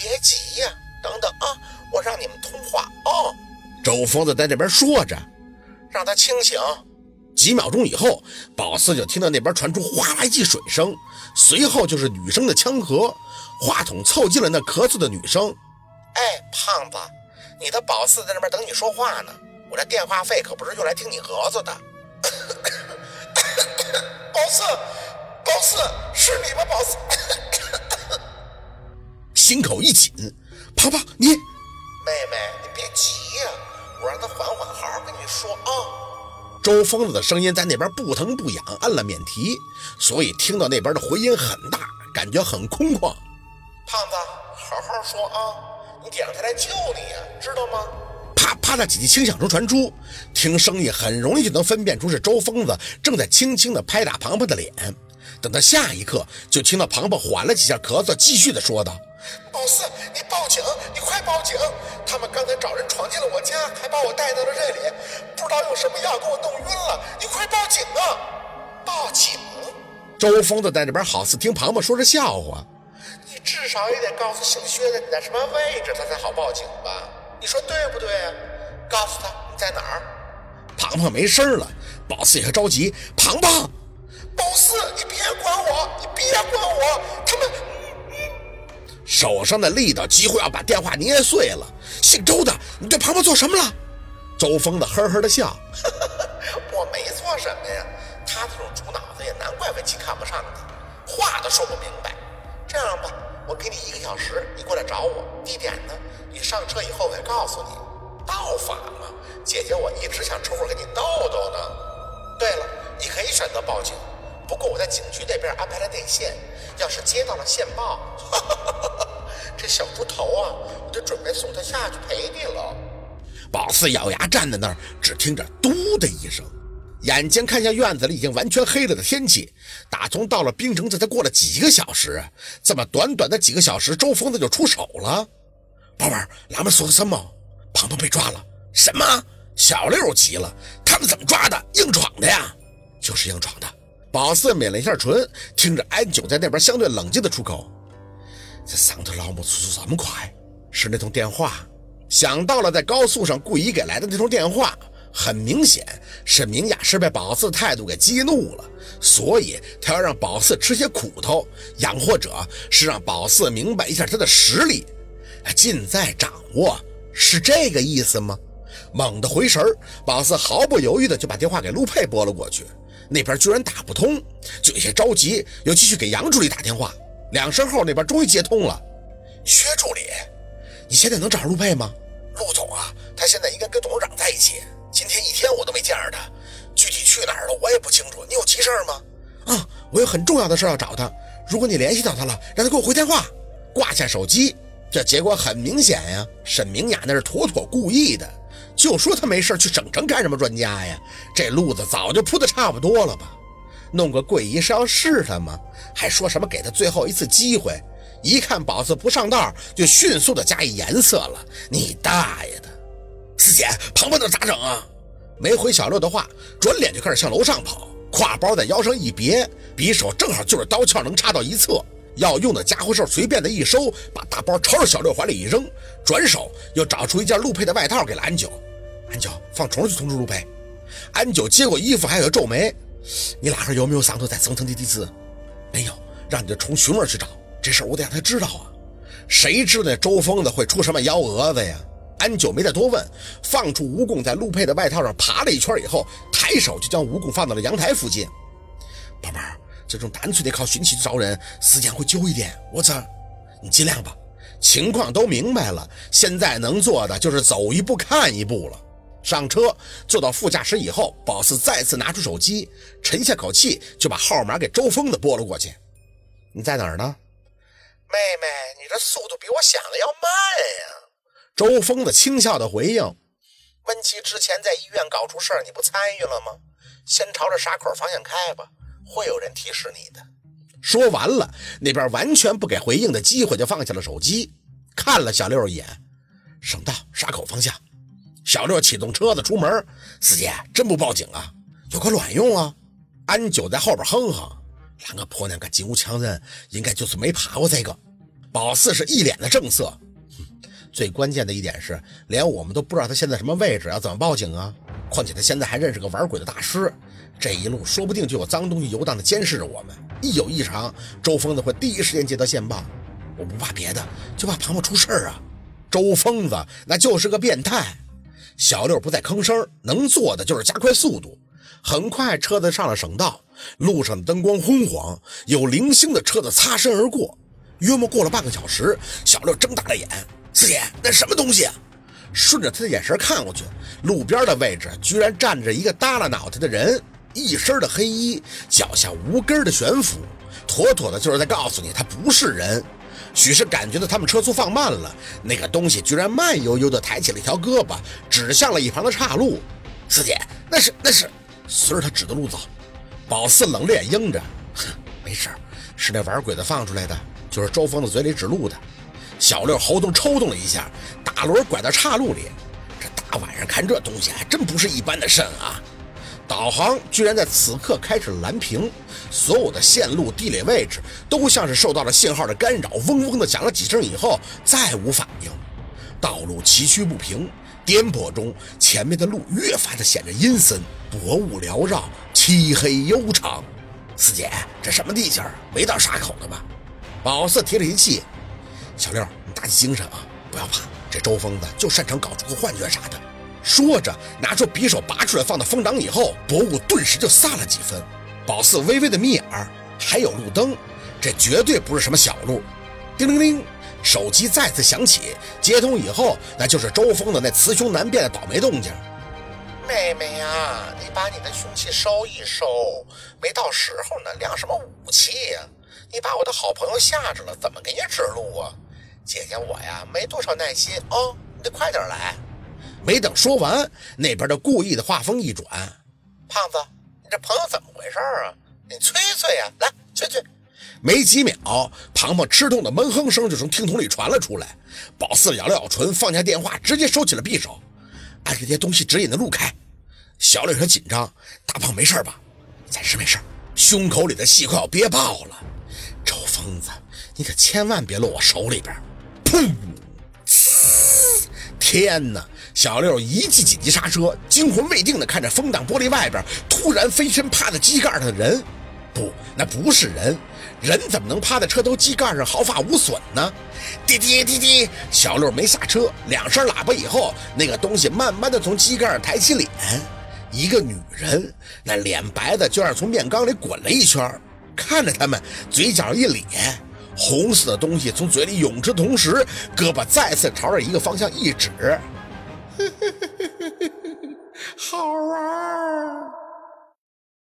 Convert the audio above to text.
别急呀，等等啊，我让你们通话哦。周疯子在那边说着，让他清醒。几秒钟以后，宝四就听到那边传出哗啦一记水声，随后就是女生的枪咳。话筒凑近了那咳嗽的女生。哎，胖子，你的宝四在那边等你说话呢。我这电话费可不是用来听你咳嗽的。宝四，宝四，是你吗？宝四，心口一紧。啪啪，你，妹妹，你别急呀，我让他缓缓，好好跟你说啊。周疯子的声音在那边不疼不痒，按了免提，所以听到那边的回音很大，感觉很空旷。胖子，好好说啊，你点上他来救你呀，知道吗？啪啪的几记轻响声传出，听声音很容易就能分辨出是周疯子正在轻轻的拍打庞庞的脸。等到下一刻，就听到庞庞缓了几下咳嗽，继续的说道：“宝四，你报警，你快报警！他们刚才找人闯进了我家，还把我带到了这里，不知道用什么药给我弄晕了。你快报警啊！报警！”周疯子在那边好似听庞庞说着笑话。你至少也得告诉姓薛的你在什么位置，他才好报警吧？你说对不对？告诉他你在哪儿。庞庞没声了，宝四也着急。庞庞。宝四，你别管我，你别管我，他们手上的力道几乎要把电话捏碎了。姓周的，你对庞庞做什么了？周峰的呵呵的笑，我没做什么呀。他这种猪脑子也难怪文琪看不上你，话都说不明白。这样吧，我给你一个小时，你过来找我。地点呢？你上车以后我再告诉你。道法嘛，姐姐我一直想抽空跟你斗斗呢。对了，你可以选择报警。不过我在警局那边安排了内线，要是接到了线报，这小猪头啊，我就准备送他下去陪你了。宝四咬牙站在那儿，只听着“嘟”的一声，眼睛看向院子里已经完全黑了的天气。打从到了冰城，这才过了几个小时，这么短短的几个小时，周疯子就出手了。宝贝儿，咱们说什么？庞庞被抓了？什么？小六急了，他们怎么抓的？硬闯的呀？就是硬闯的。宝四抿了一下唇，听着安九在那边相对冷静的出口：“这上头老母速度这么快，是那通电话。想到了在高速上故意给来的那通电话，很明显，沈明雅是被宝四的态度给激怒了，所以他要让宝四吃些苦头，养或者是让宝四明白一下他的实力，尽在掌握，是这个意思吗？”猛地回神，宝四毫不犹豫的就把电话给陆佩拨了过去。那边居然打不通，就有些着急，又继续给杨助理打电话。两声后，那边终于接通了。薛助理，你现在能找着陆佩吗？陆总啊，他现在应该跟董事长在一起。今天一天我都没见着他，具体去哪儿了我也不清楚。你有急事吗？啊，我有很重要的事要找他。如果你联系到他了，让他给我回电话。挂下手机，这结果很明显呀，沈明雅那是妥妥故意的。就说他没事去省城干什么专家呀？这路子早就铺的差不多了吧？弄个桂姨是要试他吗？还说什么给他最后一次机会？一看宝子不上道，就迅速的加以颜色了。你大爷的！四姐，庞庞那咋整啊？没回小六的话，转脸就开始向楼上跑，挎包在腰上一别，匕首正好就是刀鞘能插到一侧。要用的家伙事随便的一收，把大包朝着小六怀里一扔，转手又找出一件陆佩的外套给了安九。安九放虫去通知陆佩。安九接过衣服，还有皱眉：“你哪哈有没有上头在层层的地址？没有，让你的虫寻儿去找。这事我得让他知道啊！谁知道那周疯子会出什么幺蛾子呀？”安九没再多问，放出蜈蚣，在陆佩的外套上爬了一圈以后，抬手就将蜈蚣放到了阳台附近。宝贝儿，这种单纯的靠运气去找人，时间会久一点。我这，你尽量吧。情况都明白了，现在能做的就是走一步看一步了。上车，坐到副驾驶以后，宝四再次拿出手机，沉下口气，就把号码给周峰的拨了过去。你在哪儿呢，妹妹？你这速度比我想的要慢呀！周峰的轻笑的回应。温琪之前在医院搞出事儿，你不参与了吗？先朝着沙口方向开吧，会有人提示你的。说完了，那边完全不给回应的机会，就放下了手机，看了小六一眼，省道沙口方向。小六启动车子出门，四姐真不报警啊？有个卵用啊！安九在后边哼哼，两个婆娘个金屋强人，应该就是没爬过这个。宝四是一脸的正色。最关键的一点是，连我们都不知道他现在什么位置，要怎么报警啊？况且他现在还认识个玩鬼的大师，这一路说不定就有脏东西游荡的监视着我们。一有异常，周疯子会第一时间接到线报。我不怕别的，就怕庞庞出事儿啊！周疯子那就是个变态。小六不再吭声，能做的就是加快速度。很快，车子上了省道，路上的灯光昏黄，有零星的车子擦身而过。约莫过了半个小时，小六睁大了眼：“四姐，那什么东西？”顺着他的眼神看过去，路边的位置居然站着一个耷拉脑袋的人，一身的黑衣，脚下无根的悬浮，妥妥的就是在告诉你他不是人。许是感觉到他们车速放慢了，那个东西居然慢悠悠地抬起了一条胳膊，指向了一旁的岔路。四姐，那是那是，随着他指的路走。宝四冷着眼应着，哼，没事是那玩鬼子放出来的，就是周峰的嘴里指路的。小六喉咙抽动了一下，打轮拐到岔路里。这大晚上看这东西，还真不是一般的甚啊！导航居然在此刻开始蓝屏，所有的线路、地理位置都像是受到了信号的干扰，嗡嗡的响了几声以后再无反应。道路崎岖不平，颠簸中，前面的路越发的显着阴森，薄雾缭绕，漆黑悠长。四姐，这什么地形？没到沙口的吧？宝四提了一气。小六，你打起精神啊，不要怕，这周疯子就擅长搞出个幻觉啥的。说着，拿出匕首拔出来，放到风挡以后，薄雾顿时就散了几分。宝四微微的眯眼儿，还有路灯，这绝对不是什么小路。叮铃铃，手机再次响起，接通以后，那就是周峰的那雌雄难辨的倒霉动静。妹妹呀，你把你的凶器收一收，没到时候呢，亮什么武器呀？你把我的好朋友吓着了，怎么给你指路啊？姐姐我呀，没多少耐心哦，你得快点来。没等说完，那边的故意的话锋一转：“胖子，你这朋友怎么回事啊？你催催呀，来催催。”没几秒，庞庞吃痛的闷哼声就从听筒里传了出来。宝四咬了咬唇，放下电话，直接收起了匕首，按这些东西指引的路开。小六有些紧张：“大胖没事吧？”“暂时没事。”胸口里的气快要憋爆了。周疯子，你可千万别落我手里边！砰！天哪！小六一记紧急刹车，惊魂未定地看着风挡玻璃外边突然飞身趴在机盖上的人。不，那不是人，人怎么能趴在车头机盖上毫发无损呢？滴滴滴滴，小六没下车，两声喇叭以后，那个东西慢慢的从机盖上抬起脸，一个女人，那脸白的就像从面缸里滚了一圈，看着他们，嘴角一咧，红色的东西从嘴里涌出，同时胳膊再次朝着一个方向一指。好玩儿。